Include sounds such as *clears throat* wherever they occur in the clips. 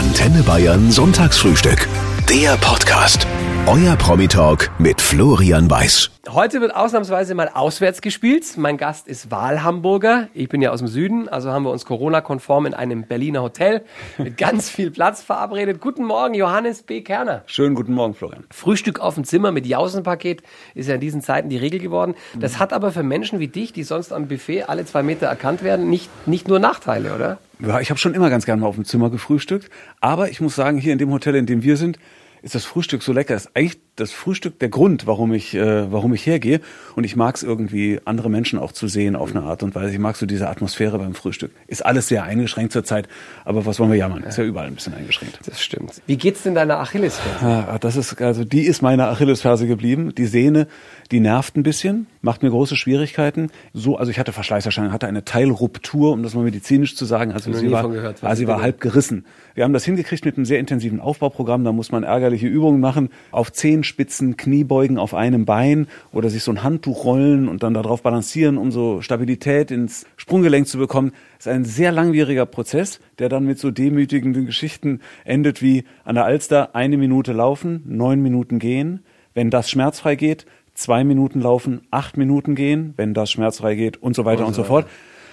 Antenne Bayern Sonntagsfrühstück. Der Podcast. Euer Promi-Talk mit Florian Weiß. Heute wird ausnahmsweise mal auswärts gespielt. Mein Gast ist Wahlhamburger. Ich bin ja aus dem Süden, also haben wir uns Corona-konform in einem Berliner Hotel mit ganz viel Platz verabredet. Guten Morgen, Johannes B. Kerner. Schönen guten Morgen, Florian. Frühstück auf dem Zimmer mit Jausenpaket ist ja in diesen Zeiten die Regel geworden. Das hat aber für Menschen wie dich, die sonst am Buffet alle zwei Meter erkannt werden, nicht, nicht nur Nachteile, oder? Ja, ich habe schon immer ganz gerne mal auf dem Zimmer gefrühstückt. Aber ich muss sagen, hier in dem Hotel, in dem wir sind, ist das Frühstück so lecker. Das ist eigentlich das Frühstück der Grund, warum ich, äh, warum ich hergehe. Und ich mag es irgendwie, andere Menschen auch zu sehen auf eine Art und Weise. Ich mag so diese Atmosphäre beim Frühstück. Ist alles sehr eingeschränkt zurzeit, aber was wollen wir jammern? Ist ja überall ein bisschen eingeschränkt. Das stimmt. Wie geht's denn deiner Achillesferse? Ja, das ist, also die ist meine Achillesferse geblieben. Die Sehne, die nervt ein bisschen, macht mir große Schwierigkeiten. So, also ich hatte Verschleißerscheinung, hatte eine Teilruptur, um das mal medizinisch zu sagen. Also sie war, gehört, also sie war halb gerissen. Wir haben das hingekriegt mit einem sehr intensiven Aufbauprogramm. Da muss man ärgerliche Übungen machen. Auf Zehenspitzen, Kniebeugen auf einem Bein oder sich so ein Handtuch rollen und dann darauf balancieren, um so Stabilität ins Sprunggelenk zu bekommen. Das ist ein sehr langwieriger Prozess, der dann mit so demütigenden Geschichten endet wie an der Alster eine Minute laufen, neun Minuten gehen. Wenn das schmerzfrei geht, zwei Minuten laufen, acht Minuten gehen, wenn das schmerzfrei geht und so weiter und so fort.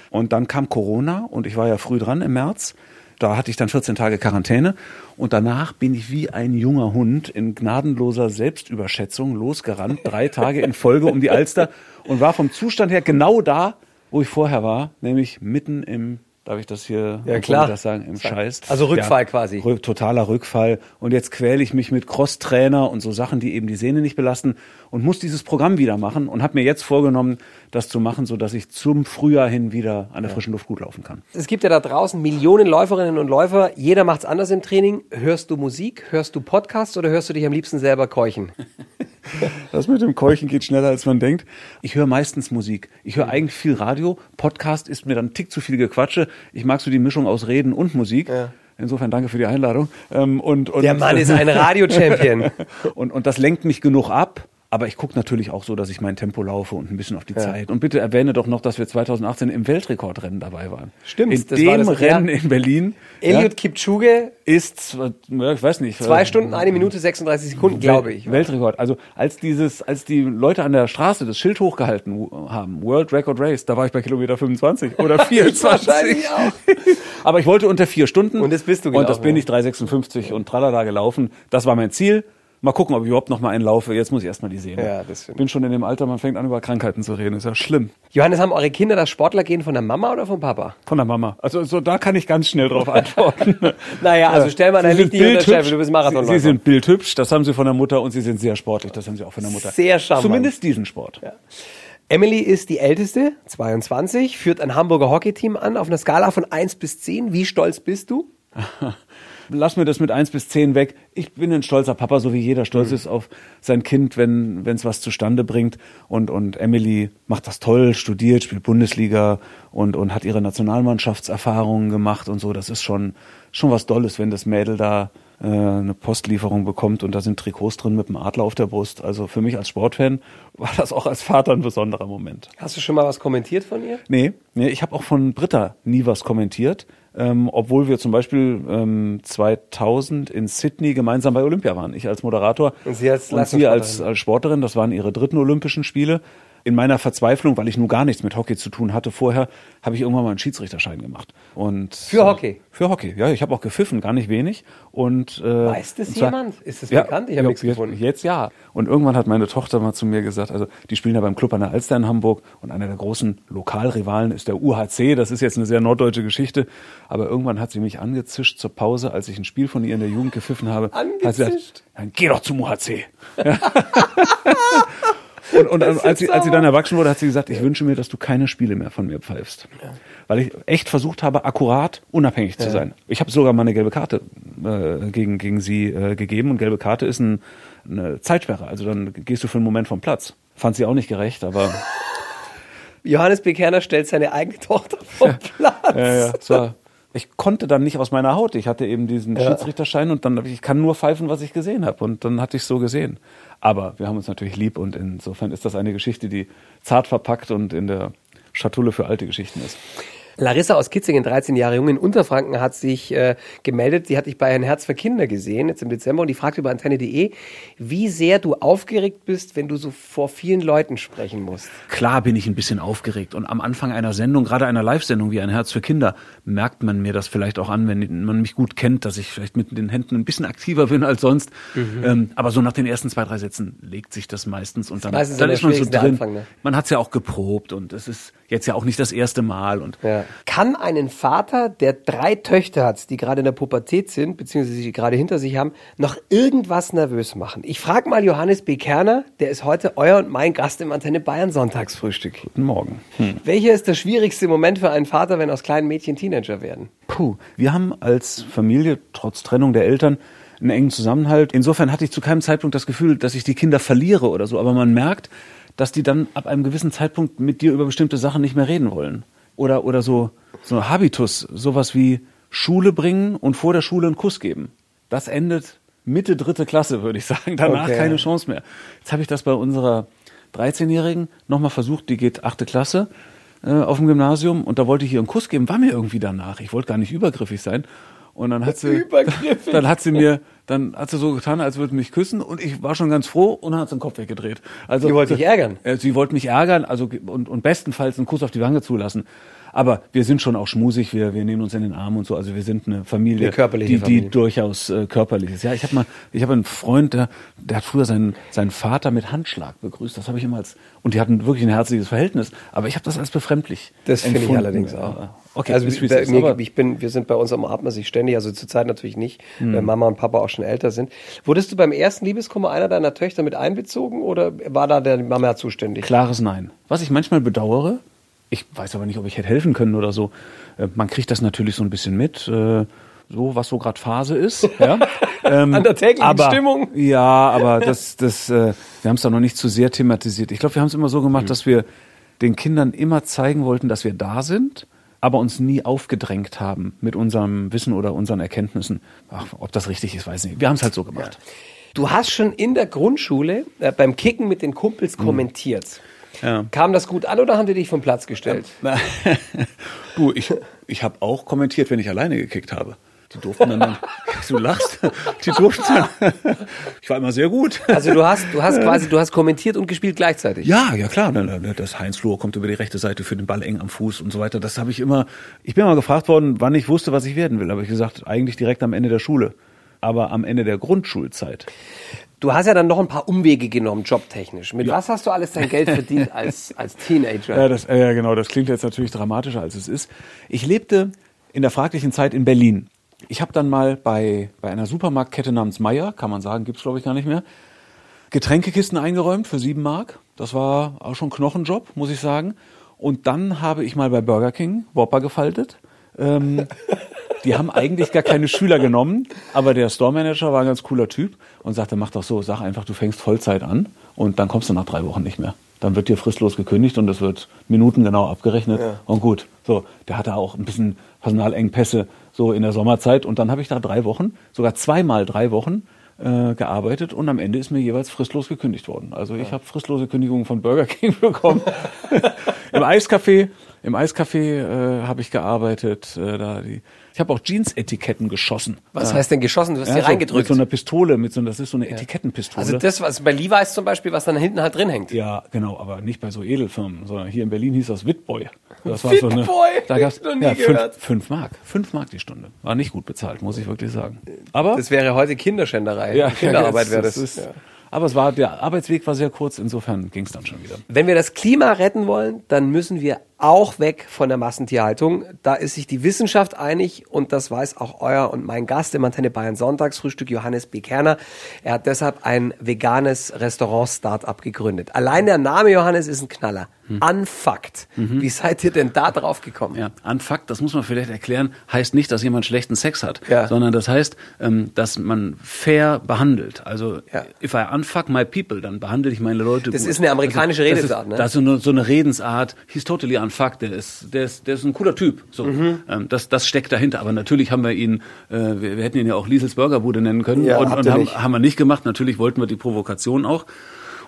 Und dann kam Corona und ich war ja früh dran im März. Da hatte ich dann 14 Tage Quarantäne und danach bin ich wie ein junger Hund in gnadenloser Selbstüberschätzung losgerannt, drei Tage in Folge um die Alster und war vom Zustand her genau da, wo ich vorher war, nämlich mitten im, darf ich das hier Ja, klar. das sagen, im Scheiß. Also Rückfall quasi. Rück, totaler Rückfall. Und jetzt quäle ich mich mit Crosstrainer und so Sachen, die eben die Sehne nicht belasten und muss dieses Programm wieder machen und habe mir jetzt vorgenommen, das zu machen, so dass ich zum Frühjahr hin wieder an der frischen Luft gut laufen kann. Es gibt ja da draußen Millionen Läuferinnen und Läufer. Jeder macht's anders im Training. Hörst du Musik? Hörst du Podcasts oder hörst du dich am liebsten selber keuchen? *laughs* Das mit dem Keuchen geht schneller, als man denkt. Ich höre meistens Musik. Ich höre eigentlich viel Radio. Podcast ist mir dann ein Tick zu viel Gequatsche. Ich mag so die Mischung aus Reden und Musik. Insofern danke für die Einladung. Ähm, Und, und, Der Mann ist ein Radio-Champion. *laughs* und, und das lenkt mich genug ab. Aber ich gucke natürlich auch so, dass ich mein Tempo laufe und ein bisschen auf die Zeit. Und bitte erwähne doch noch, dass wir 2018 im Weltrekordrennen dabei waren. Stimmt, In das war dem das- Rennen ja. in Berlin Eliud Kipchoge, ist, ja, ich weiß nicht, zwei äh, Stunden, eine Minute, 36 Sekunden, glaube ich. Weltrekord. Also als dieses, als die Leute an der Straße das Schild hochgehalten haben, World Record Race, da war ich bei Kilometer 25 oder *laughs* 24. wahrscheinlich auch. *laughs* Aber ich wollte unter vier Stunden. Und das bist du Und das bin ja. ich 3,56 und tralala gelaufen. Das war mein Ziel. Mal gucken, ob ich überhaupt noch mal einen laufe. Jetzt muss ich erst mal die sehen. Ja, das stimmt. Bin schon in dem Alter, man fängt an über Krankheiten zu reden. Ist ja schlimm. Johannes, haben eure Kinder das Sportlergehen von der Mama oder vom Papa? Von der Mama. Also so da kann ich ganz schnell drauf *laughs* antworten. Naja, also stell mal Sie dein sind Licht nicht unter bildhübsch. Scheffel, du bist Marathonläufer. Sie, sie sind bildhübsch, das haben sie von der Mutter und sie sind sehr sportlich, das haben sie auch von der Mutter. Sehr charmant. Zumindest diesen Sport. Emily ist die älteste, 22, führt ein Hamburger Hockeyteam an auf einer Skala von 1 bis 10. Wie stolz bist du? *laughs* Lass mir das mit eins bis zehn weg. Ich bin ein stolzer Papa, so wie jeder Mhm. stolz ist auf sein Kind, wenn es was zustande bringt. Und, und Emily macht das toll, studiert, spielt Bundesliga und, und hat ihre Nationalmannschaftserfahrungen gemacht und so. Das ist schon, schon was Dolles, wenn das Mädel da äh, eine Postlieferung bekommt und da sind Trikots drin mit einem Adler auf der Brust. Also für mich als Sportfan war das auch als Vater ein besonderer Moment. Hast du schon mal was kommentiert von ihr? Nee, nee ich habe auch von Britta nie was kommentiert, ähm, obwohl wir zum Beispiel ähm, 2000 in Sydney gemeinsam bei Olympia waren. Ich als Moderator Und sie als und sie als, als Sporterin. Das waren ihre dritten Olympischen Spiele. In meiner Verzweiflung, weil ich nun gar nichts mit Hockey zu tun hatte vorher, habe ich irgendwann mal einen Schiedsrichterschein gemacht. Und Für Hockey? Für Hockey, ja. Ich habe auch gepfiffen, gar nicht wenig. Und, äh, Weiß das und zwar- jemand? Ist das bekannt? Ich habe ja, nichts jetzt, gefunden. Jetzt ja. Und irgendwann hat meine Tochter mal zu mir gesagt, also die spielen ja beim Club an der Alster in Hamburg und einer der großen Lokalrivalen ist der UHC. Das ist jetzt eine sehr norddeutsche Geschichte. Aber irgendwann hat sie mich angezischt zur Pause, als ich ein Spiel von ihr in der Jugend gepfiffen habe. Hat sie Angezischt? gesagt, dann geh doch zum UHC. *laughs* *laughs* Und, und als, sie, als sie dann erwachsen wurde, hat sie gesagt, ich wünsche mir, dass du keine Spiele mehr von mir pfeifst. Weil ich echt versucht habe, akkurat unabhängig zu sein. Ich habe sogar mal eine gelbe Karte äh, gegen, gegen sie äh, gegeben. Und gelbe Karte ist ein, eine Zeitsperre. Also dann gehst du für einen Moment vom Platz. Fand sie auch nicht gerecht, aber *laughs* Johannes B. Kerner stellt seine eigene Tochter vom Platz. ja, ja, war, ich konnte dann nicht aus meiner Haut. Ich hatte eben diesen Schiedsrichterschein und dann hab ich, ich kann nur pfeifen, was ich gesehen habe. Und dann hatte ich so gesehen. Aber wir haben uns natürlich lieb und insofern ist das eine Geschichte, die zart verpackt und in der Schatulle für alte Geschichten ist. Larissa aus Kitzingen, 13 Jahre jung in Unterfranken, hat sich äh, gemeldet. Die hat dich bei Ein Herz für Kinder gesehen, jetzt im Dezember, und die fragt über antenne.de, wie sehr du aufgeregt bist, wenn du so vor vielen Leuten sprechen musst. Klar bin ich ein bisschen aufgeregt. Und am Anfang einer Sendung, gerade einer Live-Sendung wie Ein Herz für Kinder, merkt man mir das vielleicht auch an, wenn man mich gut kennt, dass ich vielleicht mit den Händen ein bisschen aktiver bin als sonst. Mhm. Ähm, aber so nach den ersten zwei, drei Sätzen legt sich das meistens und dann, dann ist man so drin. Anfang, ne? Man hat es ja auch geprobt und es ist jetzt ja auch nicht das erste Mal. Und ja. Kann einen Vater, der drei Töchter hat, die gerade in der Pubertät sind, beziehungsweise sie gerade hinter sich haben, noch irgendwas nervös machen? Ich frage mal Johannes B. Kerner, der ist heute euer und mein Gast im Antenne Bayern Sonntagsfrühstück. Guten Morgen. Hm. Welcher ist der schwierigste Moment für einen Vater, wenn aus kleinen Mädchen Teenager werden? Puh, wir haben als Familie trotz Trennung der Eltern einen engen Zusammenhalt. Insofern hatte ich zu keinem Zeitpunkt das Gefühl, dass ich die Kinder verliere oder so. Aber man merkt, dass die dann ab einem gewissen Zeitpunkt mit dir über bestimmte Sachen nicht mehr reden wollen. Oder, oder so, so Habitus, sowas wie Schule bringen und vor der Schule einen Kuss geben. Das endet Mitte dritte Klasse, würde ich sagen. Danach okay. keine Chance mehr. Jetzt habe ich das bei unserer 13-Jährigen nochmal versucht, die geht achte Klasse äh, auf dem Gymnasium und da wollte ich ihr einen Kuss geben, war mir irgendwie danach. Ich wollte gar nicht übergriffig sein. Und dann hat sie, dann hat sie mir, dann hat sie so getan, als würde mich küssen und ich war schon ganz froh und dann hat sie den Kopf weggedreht. Also, sie wollte dich ärgern. Äh, sie wollte mich ärgern, also und, und bestenfalls einen Kuss auf die Wange zulassen. Aber wir sind schon auch schmusig, wir, wir nehmen uns in den Arm und so. Also wir sind eine Familie, eine die, die durchaus äh, körperlich ist. Ja, ich habe mal, ich habe einen Freund, der, der hat früher seinen, seinen Vater mit Handschlag begrüßt. Das habe ich immer als, und die hatten wirklich ein herzliches Verhältnis. Aber ich habe das als befremdlich. Das finde ich allerdings auch. Okay, also ist, bei, mir, ich bin, wir sind bei uns umarmt man sich ständig, also zurzeit natürlich nicht, hm. weil Mama und Papa auch schon älter sind. Wurdest du beim ersten Liebeskummer einer deiner Töchter mit einbezogen oder war da der Mama zuständig? Klares Nein. Was ich manchmal bedauere, ich weiß aber nicht, ob ich hätte helfen können oder so. Äh, man kriegt das natürlich so ein bisschen mit, äh, so was so gerade Phase ist. *laughs* Ja? Ähm, An der täglichen aber, Stimmung. Ja, aber das, das, äh, wir haben es da noch nicht zu sehr thematisiert. Ich glaube, wir haben es immer so gemacht, mhm. dass wir den Kindern immer zeigen wollten, dass wir da sind, aber uns nie aufgedrängt haben mit unserem Wissen oder unseren Erkenntnissen. Ach, ob das richtig ist, weiß ich nicht. Wir haben es halt so gemacht. Ja. Du hast schon in der Grundschule äh, beim Kicken mit den Kumpels mhm. kommentiert. Ja. Kam das gut an oder haben die dich vom Platz gestellt? *laughs* du, ich, ich habe auch kommentiert, wenn ich alleine gekickt habe. Die durften dann, dann *laughs* du lachst, die durften dann, *laughs* ich war immer sehr gut. Also du hast, du hast *laughs* quasi, du hast kommentiert und gespielt gleichzeitig? Ja, ja klar. Das Heinz Flohr kommt über die rechte Seite für den Ball eng am Fuß und so weiter. Das habe ich immer, ich bin mal gefragt worden, wann ich wusste, was ich werden will. Aber ich gesagt, eigentlich direkt am Ende der Schule. Aber am Ende der Grundschulzeit. Du hast ja dann noch ein paar Umwege genommen, jobtechnisch. Mit ja. was hast du alles dein Geld verdient als, als Teenager? Ja, das, ja, genau. Das klingt jetzt natürlich dramatischer, als es ist. Ich lebte in der fraglichen Zeit in Berlin. Ich habe dann mal bei, bei einer Supermarktkette namens Meier, kann man sagen, gibt's glaube ich gar nicht mehr, Getränkekisten eingeräumt für sieben Mark. Das war auch schon Knochenjob, muss ich sagen. Und dann habe ich mal bei Burger King Whopper gefaltet. Ähm, *laughs* die haben eigentlich gar keine Schüler genommen, aber der Store Manager war ein ganz cooler Typ und sagte, mach doch so, sag einfach, du fängst Vollzeit an und dann kommst du nach drei Wochen nicht mehr. Dann wird dir fristlos gekündigt und es wird minutengenau abgerechnet ja. und gut. So, der hatte auch ein bisschen Personalengpässe so in der Sommerzeit und dann habe ich da drei Wochen, sogar zweimal drei Wochen äh, gearbeitet und am Ende ist mir jeweils fristlos gekündigt worden. Also ich ja. habe fristlose Kündigungen von Burger King *laughs* bekommen. *laughs* Im Eiscafé, im Eiscafé äh, habe ich gearbeitet. Äh, da die, ich habe auch Jeans-Etiketten geschossen. Was heißt denn geschossen? Du hast ja, die reingedrückt. Mit so einer Pistole, mit so, das ist so eine. Etikettenpistole. Also das, was bei Levi's zum Beispiel, was dann hinten halt drin hängt. Ja, genau, aber nicht bei so Edelfirmen, sondern hier in Berlin hieß das Witboy. Das war Witboy? So eine, da gab's, noch nie ja, fünf, fünf, Mark. Fünf Mark die Stunde. War nicht gut bezahlt, muss ich wirklich sagen. Aber das wäre heute Kinderschänderei. Ja, *laughs* Kinderarbeit *laughs* wäre das. das ist, ja. Aber es war, der Arbeitsweg war sehr kurz, insofern ging es dann schon wieder. Wenn wir das Klima retten wollen, dann müssen wir auch weg von der Massentierhaltung. Da ist sich die Wissenschaft einig und das weiß auch euer und mein Gast im Antenne Bayern Sonntagsfrühstück, Johannes B. Kerner. Er hat deshalb ein veganes Restaurant-Startup gegründet. Allein der Name Johannes ist ein Knaller. Hm. Unfucked. Mhm. Wie seid ihr denn da drauf gekommen? Ja, unfucked, das muss man vielleicht erklären, heißt nicht, dass jemand schlechten Sex hat, ja. sondern das heißt, ähm, dass man fair behandelt. Also, ja. if I unfuck my people, dann behandle ich meine Leute das gut. Das ist eine amerikanische also, Redensart, ist, ne? Das ist so eine, so eine Redensart. He's totally unfucked. Der ist, der ist, der ist ein cooler Typ. So, mhm. ähm, das, das steckt dahinter. Aber natürlich haben wir ihn, äh, wir, wir hätten ihn ja auch Liesels Burgerbude nennen können ja, und, und haben, haben wir nicht gemacht. Natürlich wollten wir die Provokation auch.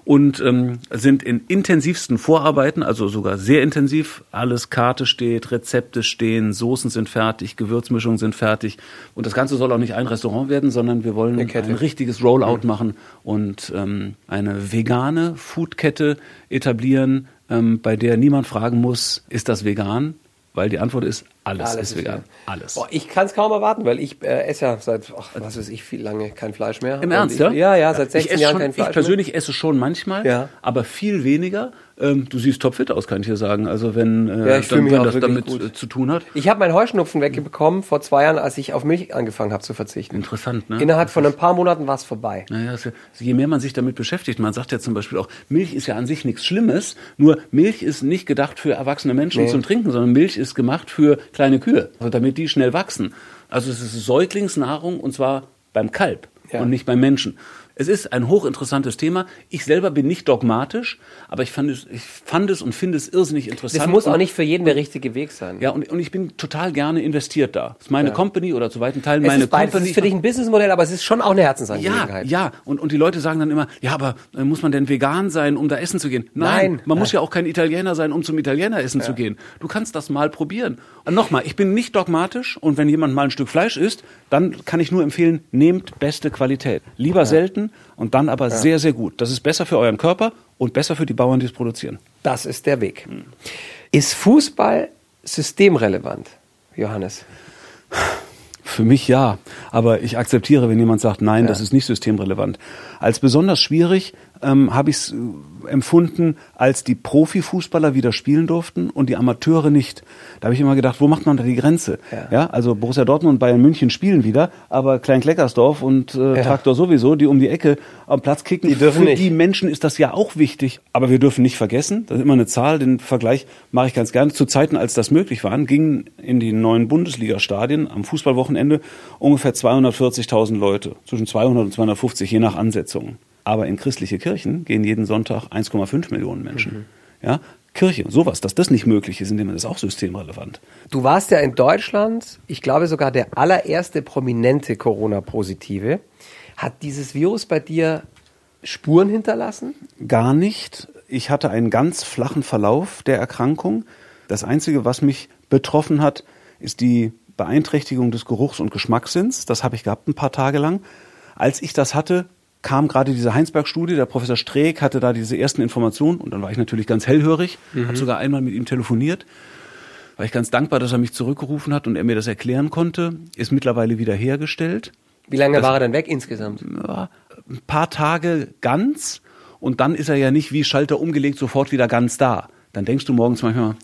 und ähm, sind in intensivsten Vorarbeiten, also sogar sehr intensiv. Alles Karte steht, Rezepte stehen, Soßen sind fertig, Gewürzmischungen sind fertig. Und das Ganze soll auch nicht ein Restaurant werden, sondern wir wollen ein richtiges Rollout machen und ähm, eine vegane Foodkette etablieren, ähm, bei der niemand fragen muss, ist das vegan? Weil die Antwort ist, alles, Alles ist vegan. Alles. Boah, ich kann es kaum erwarten, weil ich äh, esse ja seit, ach, was weiß ich, viel lange kein Fleisch mehr. Im Ernst, ich, ja? Ja, ja, seit 16 ich esse Jahren schon, kein Fleisch Ich persönlich esse schon manchmal, Ja. aber viel weniger. Ähm, du siehst topfit aus, kann ich dir sagen. Also wenn, äh, Ja, ich dann, wenn das damit gut. äh, zu tun hat. mehr. Ich habe meinen Heuschnupfen wegbekommen vor zwei Jahren, als ich auf Milch angefangen habe zu verzichten. Interessant, ne? Innerhalb von ein paar Monaten war es vorbei. Naja, ja- je mehr man sich damit beschäftigt, man sagt ja zum Beispiel auch, Milch ist ja an sich nichts Schlimmes, nur Milch ist nicht gedacht für erwachsene Menschen Nee. zum Trinken, sondern Milch ist gemacht für kleine Kühe, also damit die schnell wachsen. Also es ist Säuglingsnahrung und zwar beim Kalb Ja. und nicht beim Menschen. Es ist ein hochinteressantes Thema. Ich selber bin nicht dogmatisch, aber ich fand es, ich fand es und finde es irrsinnig interessant. Das muss auch nicht für jeden der richtige Weg sein. Ja, und, und ich bin total gerne investiert da. Das ist meine Company oder zu weiten Teilen es meine ist beides. Es Company. ist für dich ein Businessmodell, aber es ist schon auch eine Ja, Herzensangelegenheit. ja. Und, und die Leute sagen dann immer, ja, aber äh, muss man denn vegan sein, um da essen zu gehen? Nein, Nein. man muss ja auch kein Italiener sein, um zum Italiener essen zu gehen. Du kannst das mal probieren. Und nochmal, ich bin nicht dogmatisch und wenn jemand mal ein Stück Fleisch isst, dann kann ich nur empfehlen, nehmt beste Qualität. Lieber selten und dann aber sehr, sehr gut. Das ist besser für euren Körper und besser für die Bauern, die es produzieren. Das ist der Weg. Ist Fußball systemrelevant, Johannes? Für mich ja, aber ich akzeptiere, wenn jemand sagt, nein, das ist nicht systemrelevant. Als besonders schwierig ähm, habe ich es äh, empfunden, als die Profifußballer wieder spielen durften und die Amateure nicht. Da habe ich immer gedacht, wo macht man da die Grenze? Ja. also Borussia Dortmund und Bayern München spielen wieder, aber Klein-Kleckersdorf und äh, Ja. Traktor sowieso, die um die Ecke am Platz kicken, Die dürfen für nicht. die Menschen ist das ja auch wichtig. Aber wir dürfen nicht vergessen, das ist immer eine Zahl, den Vergleich mache ich ganz gerne. Zu Zeiten, als das möglich war, gingen in die neuen Bundesliga-Stadien am Fußballwochenende ungefähr 240.000 Leute. Zwischen 200 und 250, je nach Ansetzung. Aber in christliche Kirchen gehen jeden Sonntag 1,5 Millionen Menschen. Ja, Kirche, sowas, dass das nicht möglich ist, indem man das ist auch systemrelevant. Du warst ja in Deutschland, ich glaube sogar der allererste prominente Corona-Positive. Hat dieses Virus bei dir Spuren hinterlassen? Gar nicht. Ich hatte einen ganz flachen Verlauf der Erkrankung. Das Einzige, was mich betroffen hat, ist die Beeinträchtigung des Geruchs- und Geschmackssinns. Das habe ich gehabt ein paar Tage lang. Als ich das hatte, kam gerade diese Heinsberg-Studie. Der Professor Streeck hatte da diese ersten Informationen und dann war ich natürlich ganz hellhörig, habe sogar einmal mit ihm telefoniert. War ich ganz dankbar, dass er mich zurückgerufen hat und er mir das erklären konnte. Ist mittlerweile wieder hergestellt Wie lange war er denn weg insgesamt? ja, ein paar Tage ganz und dann ist er ja nicht wie Schalter umgelegt sofort wieder ganz da. Dann denkst du morgens manchmal,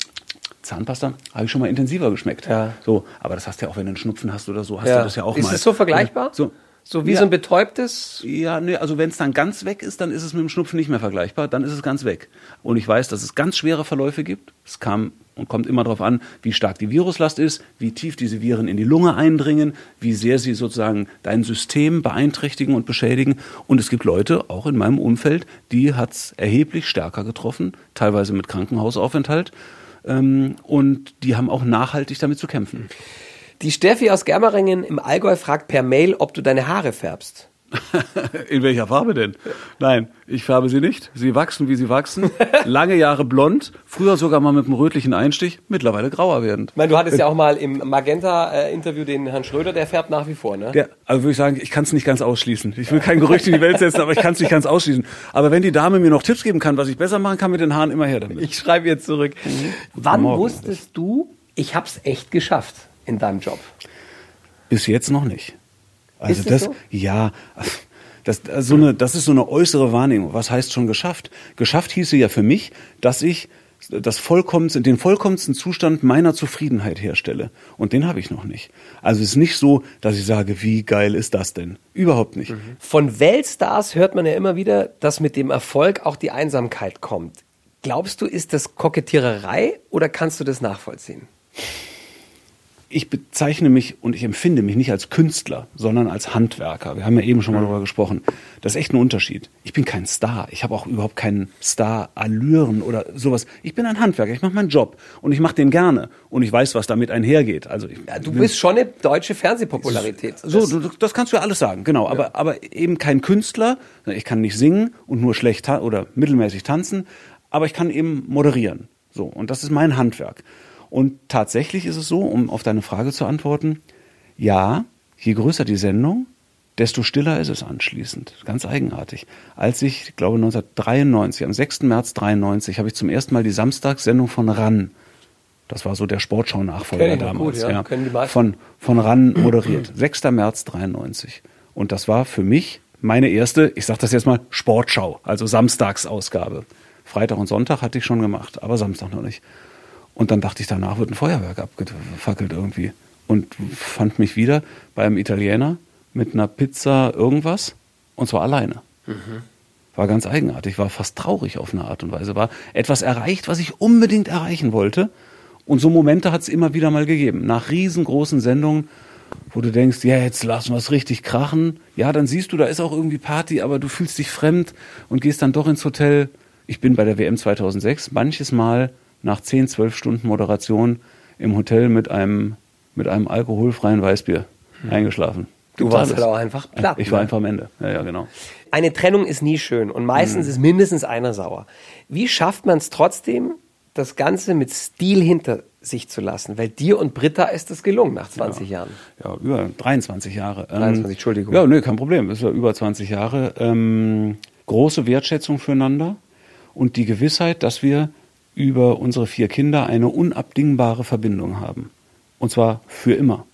Zahnpasta habe ich schon mal intensiver geschmeckt. Ja. So, aber das hast du ja auch, wenn du einen Schnupfen hast oder so, hast Ja. du das ja auch ist mal. es so vergleichbar? So, So wie Ja. so ein betäubtes? ja, nee, also wenn es dann ganz weg ist, dann ist es mit dem Schnupfen nicht mehr vergleichbar, dann ist es ganz weg. Und ich weiß, dass es ganz schwere Verläufe gibt. Es kam und kommt immer darauf an, wie stark die Viruslast ist, wie tief diese Viren in die Lunge eindringen, wie sehr sie sozusagen dein System beeinträchtigen und beschädigen. Und es gibt Leute, auch in meinem Umfeld, die hat's erheblich stärker getroffen, teilweise mit Krankenhausaufenthalt. Ähm, und die haben auch nachhaltig damit zu kämpfen. Die Steffi aus Germeringen im Allgäu fragt per Mail, ob du deine Haare färbst. *laughs* In welcher Farbe denn? Nein, ich färbe sie nicht. Sie wachsen, wie sie wachsen. *laughs* Lange Jahre blond, früher sogar mal mit einem rötlichen Einstich, mittlerweile grauer werdend. Ich meine, du hattest ja auch mal im Magenta-Interview den Herrn Schröder, der färbt nach wie vor, ne? Der, also würde ich sagen, ich kann es nicht ganz ausschließen. Ich will kein Gerücht in die Welt setzen, aber ich kann es nicht ganz ausschließen. Aber wenn die Dame mir noch Tipps geben kann, was ich besser machen kann mit den Haaren, immer her damit. Ich schreibe ihr zurück. Wann Morgen. wusstest du, ich hab's echt geschafft in deinem Job? Bis jetzt noch nicht. Also Ist das so? ja, das, das, so eine, das ist so eine äußere Wahrnehmung. Was heißt schon geschafft? Geschafft hieße ja für mich, dass ich das vollkommensten, den vollkommensten Zustand meiner Zufriedenheit herstelle. Und den habe ich noch nicht. Also es ist nicht so, dass ich sage, wie geil ist das denn? Überhaupt nicht. Von Weltstars hört man ja immer wieder, dass mit dem Erfolg auch die Einsamkeit kommt. Glaubst du, ist das Kokettiererei oder kannst du das nachvollziehen? Ich bezeichne mich und ich empfinde mich nicht als Künstler, sondern als Handwerker. Wir haben ja eben schon mal darüber gesprochen. Das ist echt ein Unterschied. Ich bin kein Star. Ich habe auch überhaupt keinen Star-Allüren oder sowas. Ich bin ein Handwerker. Ich mache meinen Job und ich mache den gerne und ich weiß, was damit einhergeht. Also ich, Ja, du bist schon eine deutsche Fernsehpopularität. so, du, das kannst du ja alles sagen, genau. Aber, aber eben kein Künstler. Ich kann nicht singen und nur schlecht oder mittelmäßig tanzen, aber ich kann eben moderieren. So, und das ist mein Handwerk. Und tatsächlich ist es so, um auf deine Frage zu antworten, ja, je größer die Sendung, desto stiller ist es anschließend. Ganz eigenartig. Als ich, ich glaube 1993, am 6. März 93, habe ich zum ersten Mal die Samstagssendung von RAN, das war so der Sportschau-Nachfolger noch damals, gut, ja. Meisten. von, von RAN moderiert. *clears throat* 6. März 93. Und das war für mich meine erste, ich sage das jetzt mal, Sportschau, also Samstagsausgabe. Freitag und Sonntag hatte ich schon gemacht, aber Samstag noch nicht. Und dann dachte ich, danach wird ein Feuerwerk abgefackelt irgendwie. Und fand mich wieder beim Italiener mit einer Pizza irgendwas und zwar alleine. War ganz eigenartig, war fast traurig auf eine Art und Weise. War etwas erreicht, was ich unbedingt erreichen wollte. Und so Momente hat es immer wieder mal gegeben. Nach riesengroßen Sendungen, wo du denkst, ja, jetzt lassen wir es richtig krachen. Ja, dann siehst du, da ist auch irgendwie Party, aber du fühlst dich fremd und gehst dann doch ins Hotel. Ich bin bei der WM 2006 manches Mal nach 10, 12 Stunden Moderation im Hotel mit einem, mit einem alkoholfreien Weißbier eingeschlafen. Du warst halt auch einfach platt. Ich war ne? einfach am Ende. Ja, ja, genau. Eine Trennung ist nie schön und Mhm. meistens ist mindestens einer sauer. Wie schafft man es trotzdem, das Ganze mit Stil hinter sich zu lassen? Weil dir und Britta ist es gelungen nach 20 Jahren. Ja, über 23 Jahre. Ähm, 23, Entschuldigung. Ja, nee, kein Problem. Das ist ja über 20 Jahre. Ähm, große Wertschätzung füreinander und die Gewissheit, dass wir über unsere vier Kinder eine unabdingbare Verbindung haben. Und zwar für immer.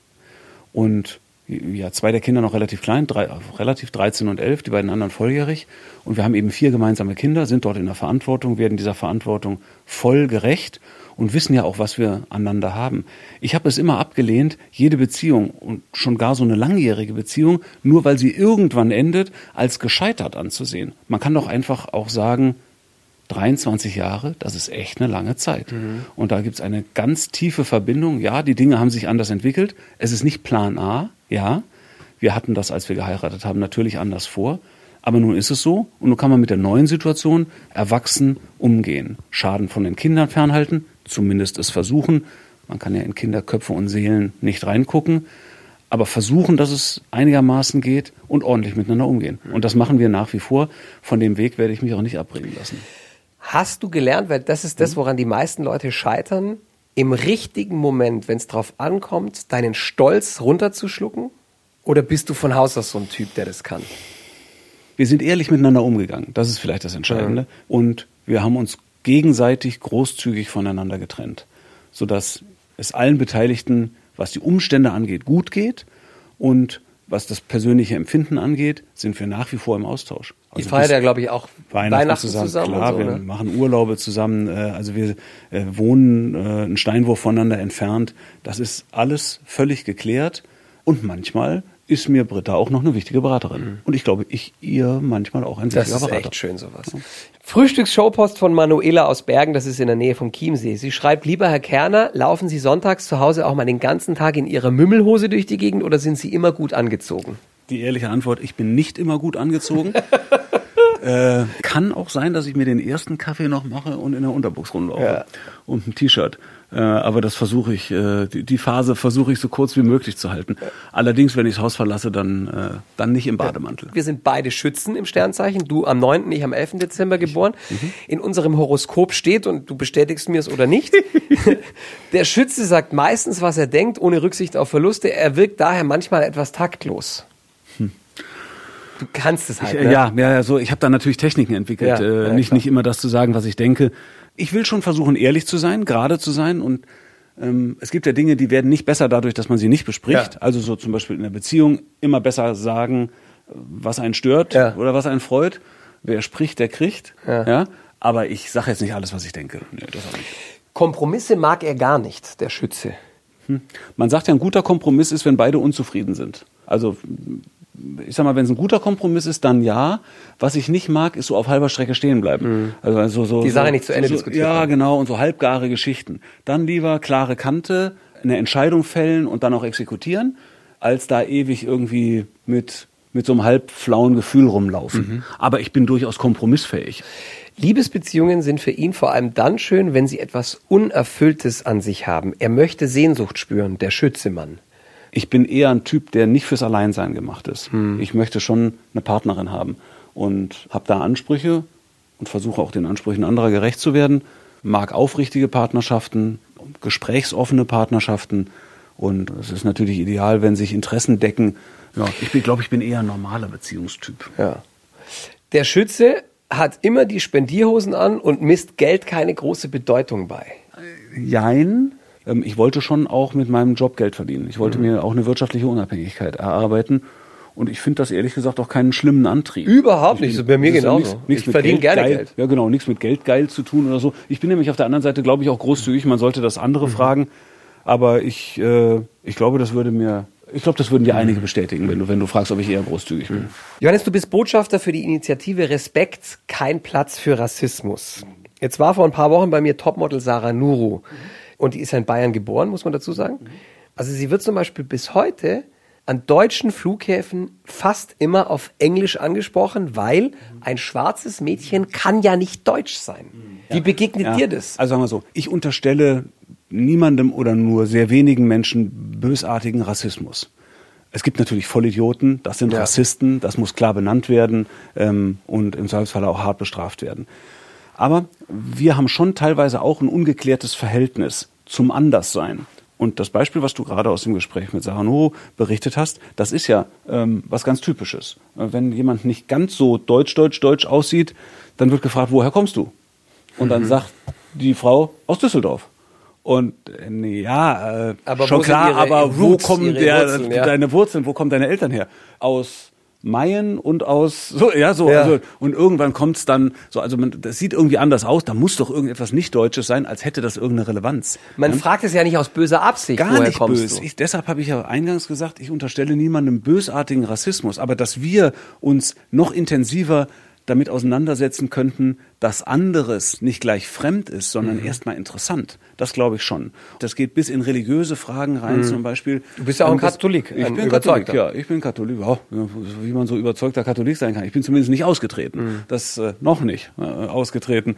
Und ja, zwei der Kinder noch relativ klein, drei, relativ 13 und 11, die beiden anderen volljährig. Und wir haben eben vier gemeinsame Kinder, sind dort in der Verantwortung, werden dieser Verantwortung voll gerecht und wissen ja auch, was wir aneinander haben. Ich habe es immer abgelehnt, jede Beziehung und schon gar so eine langjährige Beziehung, nur weil sie irgendwann endet, als gescheitert anzusehen. Man kann doch einfach auch sagen, 23 Jahre, das ist echt eine lange Zeit. Und da gibt es eine ganz tiefe Verbindung. Ja, die Dinge haben sich anders entwickelt. Es ist nicht Plan A, ja. Wir hatten das, als wir geheiratet haben, natürlich anders vor. Aber nun ist es so und nun kann man mit der neuen Situation erwachsen umgehen. Schaden von den Kindern fernhalten, zumindest es versuchen. Man kann ja in Kinderköpfe und Seelen nicht reingucken, aber versuchen, dass es einigermaßen geht und ordentlich miteinander umgehen. Und das machen wir nach wie vor. Von dem Weg werde ich mich auch nicht abbringen lassen. Hast du gelernt, weil das ist Mhm. das, woran die meisten Leute scheitern, im richtigen Moment, wenn es drauf ankommt, deinen Stolz runterzuschlucken? Oder bist du von Haus aus so ein Typ, der das kann? wir sind ehrlich miteinander umgegangen. Das ist vielleicht das Entscheidende. Und wir haben uns gegenseitig großzügig voneinander getrennt, sodass es allen Beteiligten, was die Umstände angeht, gut geht und was das persönliche Empfinden angeht, sind wir nach wie vor im Austausch. Also feiert bis ja, glaube ich, auch Weihnachten, Weihnachten, zusammen, zusammen, klar, so, wir ne? machen Urlaube zusammen, äh, also wir äh, wohnen äh, einen Steinwurf voneinander entfernt. Das ist alles völlig geklärt und manchmal ist mir Britta auch noch eine wichtige Beraterin. Und ich glaube, ich ihr manchmal auch ein Mhm. Das wichtiger ist Berater. echt schön, sowas. Frühstücksshowpost von Manuela aus Bergen, das ist in der Nähe vom Chiemsee. Sie schreibt, lieber Herr Kerner, laufen Sie sonntags zu Hause auch mal den ganzen Tag in Ihrer Mümmelhose durch die Gegend oder sind Sie immer gut angezogen? Die ehrliche Antwort, ich bin nicht immer gut angezogen. *laughs* äh, kann auch sein, dass ich mir den ersten Kaffee noch mache und in der Unterbuchs rumlaufe. Ja. Und ein T-Shirt. Äh, aber das versuche ich, äh, die, Phase versuche ich so kurz wie möglich zu halten. Allerdings, wenn ich das Haus verlasse, dann, äh, dann nicht im Bademantel. Wir sind beide Schützen im Sternzeichen. Du am 9., ich am 11. Dezember geboren. Mhm. In unserem Horoskop steht, und du bestätigst mir es oder nicht, *laughs* der Schütze sagt meistens, was er denkt, ohne Rücksicht auf Verluste. Er wirkt daher manchmal etwas taktlos. Du kannst es halt, ne? Ja, ja, ja, so. Ich habe da natürlich Techniken entwickelt, Ja, äh, ja, nicht klar. nicht immer das zu sagen, was ich denke. Ich will schon versuchen, ehrlich zu sein, gerade zu sein und ähm, es gibt ja Dinge, die werden nicht besser dadurch, dass man sie nicht bespricht. Ja. Also so zum Beispiel in der Beziehung immer besser sagen, was einen stört Ja. oder was einen freut. Wer spricht, der kriegt. Ja. Ja. Aber ich sage jetzt nicht alles, was ich denke. Nee, das auch nicht. Kompromisse mag er gar nicht, der Schütze. Man sagt ja, ein guter Kompromiss ist, wenn beide unzufrieden sind. Also ich sag mal, wenn es ein guter Kompromiss ist, dann ja. Was ich nicht mag, ist so auf halber Strecke stehen bleiben. Also so, so, Die Sache so, nicht zu Ende so, diskutiert Ja, genau, und so halbgare Geschichten. Dann lieber klare Kante, eine Entscheidung fällen und dann auch exekutieren, als da ewig irgendwie mit, mit so einem halbflauen Gefühl rumlaufen. Mhm. Aber ich bin durchaus kompromissfähig. Liebesbeziehungen sind für ihn vor allem dann schön, wenn sie etwas Unerfülltes an sich haben. Er möchte Sehnsucht spüren, der Schützemann. Ich bin eher ein Typ, der nicht fürs Alleinsein gemacht ist. Hm. Ich möchte schon eine Partnerin haben und habe da Ansprüche und versuche auch den Ansprüchen anderer gerecht zu werden. Mag aufrichtige Partnerschaften, gesprächsoffene Partnerschaften und es ist natürlich ideal, wenn sich Interessen decken. Ja, ich glaube, ich bin eher ein normaler Beziehungstyp. Ja. Der Schütze hat immer die Spendierhosen an und misst Geld keine große Bedeutung bei. Jein. Ähm, ich wollte schon auch mit meinem Job Geld verdienen. Ich wollte mhm. mir auch eine wirtschaftliche Unabhängigkeit erarbeiten. Und ich finde das ehrlich gesagt auch keinen schlimmen Antrieb. Überhaupt nicht, so bei mir genauso. Nichts, nichts ich verdiene gerne geil, Geld. Ja, genau, nichts mit Geld geil zu tun oder so. Ich bin nämlich auf der anderen Seite, glaube ich, auch großzügig. Man sollte das andere mhm. fragen. Aber ich, äh, ich glaube, das würde mir ich glaube, das würden dir einige bestätigen, wenn du, wenn du fragst, ob ich eher großzügig bin. Johannes, du bist Botschafter für die Initiative Respekt, kein Platz für Rassismus. Jetzt war vor ein paar Wochen bei mir Topmodel Sarah Nuru. Und die ist ja in Bayern geboren, muss man dazu sagen. Also sie wird zum Beispiel bis heute an deutschen Flughäfen fast immer auf Englisch angesprochen, weil ein schwarzes Mädchen kann ja nicht deutsch sein. Wie begegnet ja. dir das? Also sagen wir so, ich unterstelle niemandem oder nur sehr wenigen Menschen bösartigen Rassismus. Es gibt natürlich Vollidioten, das sind ja. Rassisten, das muss klar benannt werden ähm, und im Zweifelsfall auch hart bestraft werden. Aber wir haben schon teilweise auch ein ungeklärtes Verhältnis zum Anderssein. Und das Beispiel, was du gerade aus dem Gespräch mit Sarah Noro berichtet hast, das ist ja ähm, was ganz Typisches. Wenn jemand nicht ganz so deutsch, deutsch, deutsch aussieht, dann wird gefragt, woher kommst du? Und dann mhm. sagt die Frau aus Düsseldorf. Und äh, ja, äh, aber schon klar, ihre, aber wo kommen der, Wurzeln, ja. deine Wurzeln, wo kommen deine Eltern her? Aus Mayen und aus *laughs* so ja so ja. Also, und irgendwann kommt es dann so also man das sieht irgendwie anders aus da muss doch irgendetwas nicht deutsches sein als hätte das irgendeine Relevanz man ja? fragt es ja nicht aus böser Absicht gar nicht böse ich, deshalb habe ich ja eingangs gesagt ich unterstelle niemandem bösartigen Rassismus aber dass wir uns noch intensiver damit auseinandersetzen könnten, dass anderes nicht gleich fremd ist, sondern mhm. erstmal interessant. Das glaube ich schon. Das geht bis in religiöse Fragen rein, mhm. zum Beispiel. Du bist ja auch ein Katholik. Ich bin Katholik, ja. Ich bin Katholik, ja, wie man so überzeugter Katholik sein kann. Ich bin zumindest nicht ausgetreten. Mhm. Das äh, noch nicht äh, ausgetreten.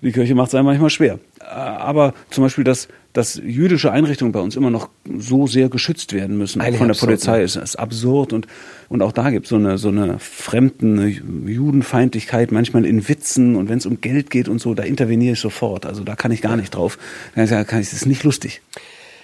Die Kirche macht es einem manchmal schwer. Äh, aber zum Beispiel, dass, dass jüdische Einrichtungen bei uns immer noch so sehr geschützt werden müssen Eigentlich von der absurd, Polizei, ist, ist absurd. Und, und auch da gibt so es eine, so eine fremden Judenfeindlichkeit, manchmal in Witzen. Und wenn es um Geld geht und so, da interveniere ich sofort. Also da kann ich gar nicht drauf. Da kann ich, das ist nicht lustig.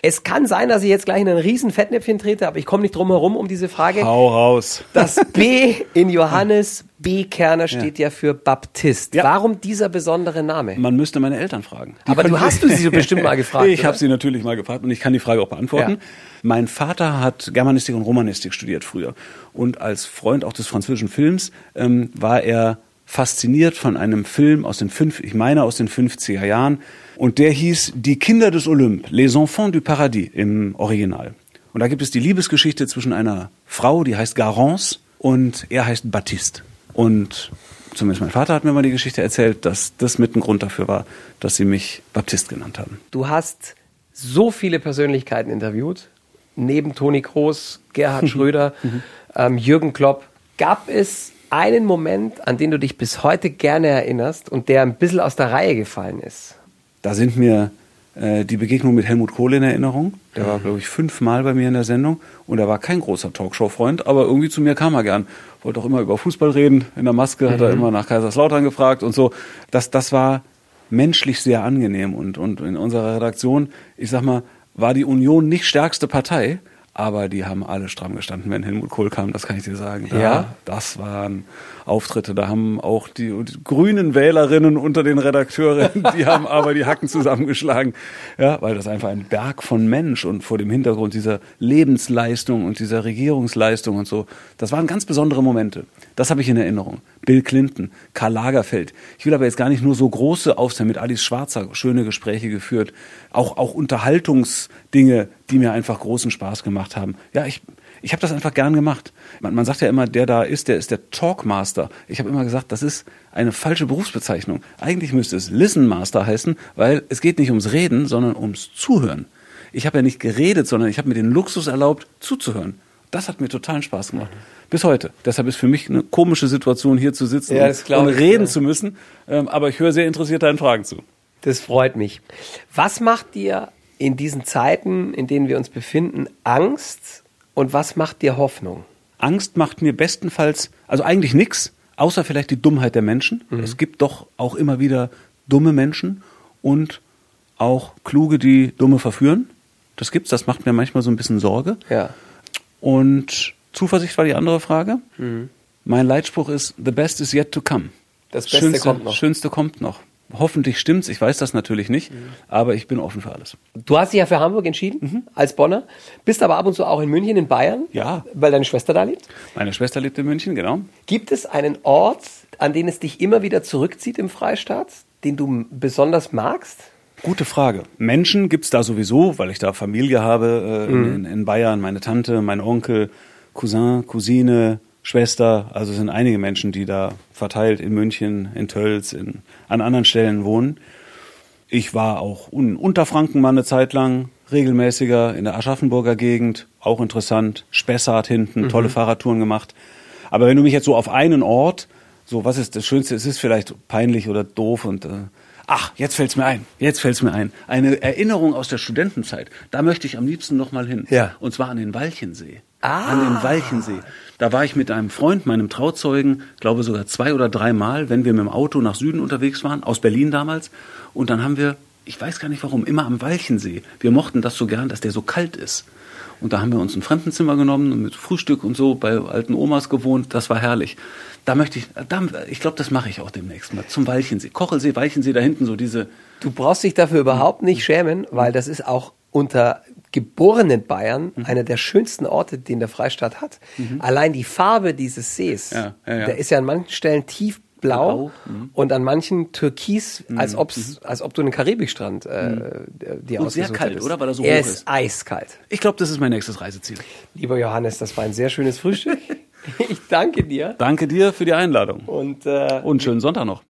Es kann sein, dass ich jetzt gleich in ein riesen Fettnäpfchen trete, aber ich komme nicht drum herum um diese Frage. Hau raus. Das B in Johannes B. Kerner steht ja, ja für Baptist. Ja. Warum dieser besondere Name? Man müsste meine Eltern fragen. Die aber du hast du sie bestimmt mal gefragt. *laughs* ich habe sie natürlich mal gefragt und ich kann die Frage auch beantworten. Ja. Mein Vater hat Germanistik und Romanistik studiert früher. Und als Freund auch des französischen Films ähm, war er fasziniert von einem Film aus den fünf, ich meine aus den 50er Jahren, und der hieß Die Kinder des Olymp, Les Enfants du Paradis im Original. Und da gibt es die Liebesgeschichte zwischen einer Frau, die heißt Garance, und er heißt Baptiste. Und zumindest mein Vater hat mir mal die Geschichte erzählt, dass das mit ein Grund dafür war, dass sie mich Baptist genannt haben. Du hast so viele Persönlichkeiten interviewt, neben Toni Kroos, Gerhard *laughs* Schröder, mhm. ähm, Jürgen Klopp. Gab es einen Moment, an den du dich bis heute gerne erinnerst und der ein bisschen aus der Reihe gefallen ist? Da sind mir äh, die Begegnung mit Helmut Kohl in Erinnerung. Der war, glaube ich, fünfmal bei mir in der Sendung und er war kein großer Talkshow-Freund, aber irgendwie zu mir kam er gern. Wollte auch immer über Fußball reden. In der Maske mhm. hat er mhm. immer nach Kaiserslautern gefragt und so. Das, das war menschlich sehr angenehm und, und in unserer Redaktion, ich sag mal, war die Union nicht stärkste Partei, aber die haben alle stramm gestanden, wenn Helmut Kohl kam, das kann ich dir sagen. Da, ja. Das waren Auftritte, da haben auch die, die, grünen Wählerinnen unter den Redakteuren, *laughs* die haben aber die Hacken zusammengeschlagen. Ja, weil das einfach ein Berg von Mensch und vor dem Hintergrund dieser Lebensleistung und dieser Regierungsleistung und so, das waren ganz besondere Momente. Das habe ich in Erinnerung. Bill Clinton, Karl Lagerfeld. Ich will aber jetzt gar nicht nur so große aufzählen, mit Alice Schwarzer schöne Gespräche geführt, auch, auch Unterhaltungsdinge, die mir einfach großen Spaß gemacht haben. Ja, ich, ich habe das einfach gern gemacht. Man, man sagt ja immer, der da ist, der ist der Talkmaster. Ich habe immer gesagt, das ist eine falsche Berufsbezeichnung. Eigentlich müsste es Listen Master heißen, weil es geht nicht ums Reden, sondern ums Zuhören. ich habe ja nicht geredet, sondern ich habe mir den Luxus erlaubt, zuzuhören. Das hat mir totalen Spaß gemacht. Bis heute. Deshalb ist für mich eine komische Situation, hier zu sitzen Ja, und, und ich, reden ja. zu müssen. Ähm, aber ich höre sehr interessiert deinen Fragen zu. Das freut mich. Was macht dir in diesen Zeiten, in denen wir uns befinden, Angst und was macht dir Hoffnung? Angst macht mir bestenfalls, also eigentlich nichts, außer vielleicht die Dummheit der Menschen. Mhm. Es gibt doch auch immer wieder dumme Menschen und auch kluge, die Dumme verführen. Das gibt's, das macht mir manchmal so ein bisschen Sorge. Ja. Und Zuversicht war die andere Frage. Mhm. Mein Leitspruch ist, the best is yet to come. Das Beste Schönste, kommt noch. Schönste kommt noch. Hoffentlich stimmt's, ich weiß das natürlich nicht, Mhm. aber ich bin offen für alles. Du hast dich ja für Hamburg entschieden, als Bonner, bist aber ab und zu auch in München, in Bayern, Ja. weil deine Schwester da lebt. Meine Schwester lebt in München, genau. Gibt es einen Ort, an den es dich immer wieder zurückzieht im Freistaat, den du besonders magst? Gute Frage. Menschen gibt's da sowieso, weil ich da Familie habe äh, Mhm. in, in Bayern, meine Tante, mein Onkel, Cousin, Cousine, Schwester. Also es sind einige Menschen, die da verteilt in München, in Tölz, in, an anderen Stellen wohnen. Ich war auch in Unterfranken mal eine Zeit lang, regelmäßiger in der Aschaffenburger Gegend, auch interessant. Spessart hinten, tolle Fahrradtouren gemacht. Aber wenn du mich jetzt so auf einen Ort, so was ist das Schönste, es ist vielleicht peinlich oder doof und äh, ach, jetzt fällt's mir ein, jetzt fällt's mir ein. Eine Erinnerung aus der Studentenzeit, da möchte ich am liebsten noch mal hin. Ja. Und zwar an den Walchensee. Ah. An den Walchensee. Da war ich mit einem Freund, meinem Trauzeugen, glaube sogar zwei oder dreimal, wenn wir mit dem Auto nach Süden unterwegs waren, aus Berlin damals. Und dann haben wir, ich weiß gar nicht warum, immer am Walchensee. Wir mochten das so gern, dass der so kalt ist. Und da haben wir uns ein Fremdenzimmer genommen und mit Frühstück und so bei alten Omas gewohnt. Das war herrlich. Da möchte ich, da, ich glaube, das mache ich auch demnächst mal. Zum Walchensee. Kochelsee, Walchensee, da hinten so diese, Du brauchst dich dafür überhaupt nicht schämen, weil das ist auch unter geborenen Bayern Mhm. einer der schönsten Orte, den der Freistaat hat. Allein die Farbe dieses Sees, Ja, ja, ja. der ist ja an manchen Stellen tiefblau Blau, mhm. und an manchen türkis, als, ob's, als ob du einen Karibikstrand äh, dir Und sehr kalt, hättest. oder? Weil er so er hoch ist ist. eiskalt. ich glaube, das ist mein nächstes Reiseziel. Lieber Johannes, das war ein sehr schönes Frühstück. *laughs* ich danke dir Danke dir für die Einladung. und äh, Und schönen Sonntag noch.